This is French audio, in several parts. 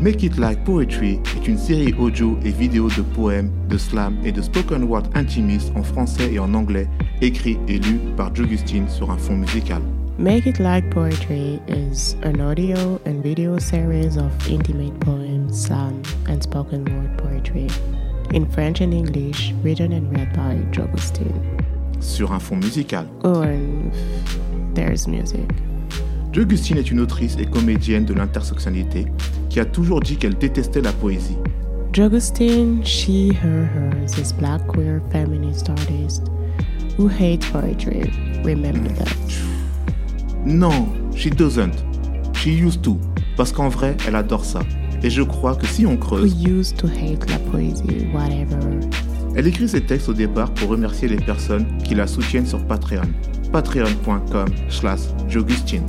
Make It Like Poetry est une série audio et vidéo de poèmes, de slam et de spoken word intimistes en français et en anglais, écrits et lus par Jogustine sur un fond musical. Make It Like Poetry is an audio and video series of intimate poems, slam, and spoken word poetry in French and English, written and read by Jogustine. Sur un fond musical. Oh, and there's music. Jogustine est une autrice et comédienne de l'intersectionnalité qui a toujours dit qu'elle détestait la poésie. Jogustine, she, her, hers, is black queer feminist artist who hates poetry? Remember that. Non, she doesn't. She used to. Parce qu'en vrai, elle adore ça. Et je crois que si on We creuse, used to hate la poésie, whatever. elle écrit ses textes au départ pour remercier les personnes qui la soutiennent sur Patreon. Patreon.com slash Jogustine.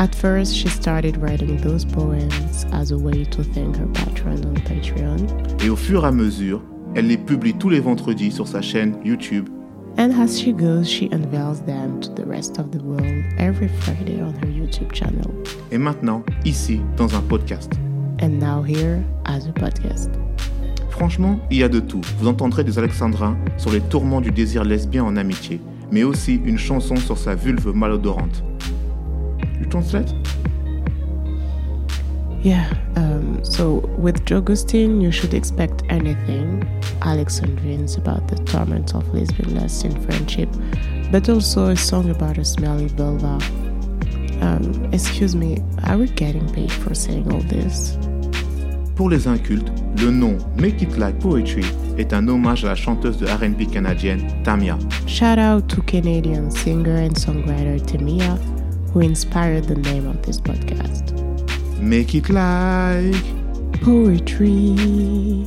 At first, she started writing those poems as a way to thank her patron on Patreon. Et au fur et à mesure, elle les publie tous les vendredis sur sa chaîne YouTube. And as she goes, she unveils them to the rest of the world every Friday on her YouTube channel. Et maintenant, ici, dans un podcast. And now here as a podcast. Franchement, il y a de tout. Vous entendrez des alexandrins sur les tourments du désir lesbien en amitié, mais aussi une chanson sur sa vulve malodorante. You translate Yeah, um, so with Jogustine, you should expect anything Alexandrines about the torment of lesbian lust in friendship, but also a song about a smelly vulva. Um, excuse me, are we getting paid for saying all this? Pour les incultes, le nom Make It Like Poetry est un hommage à la chanteuse de RB canadienne Tamia. Shout out to Canadian singer and songwriter Tamia, who inspired the name of this podcast. Make It Like Poetry.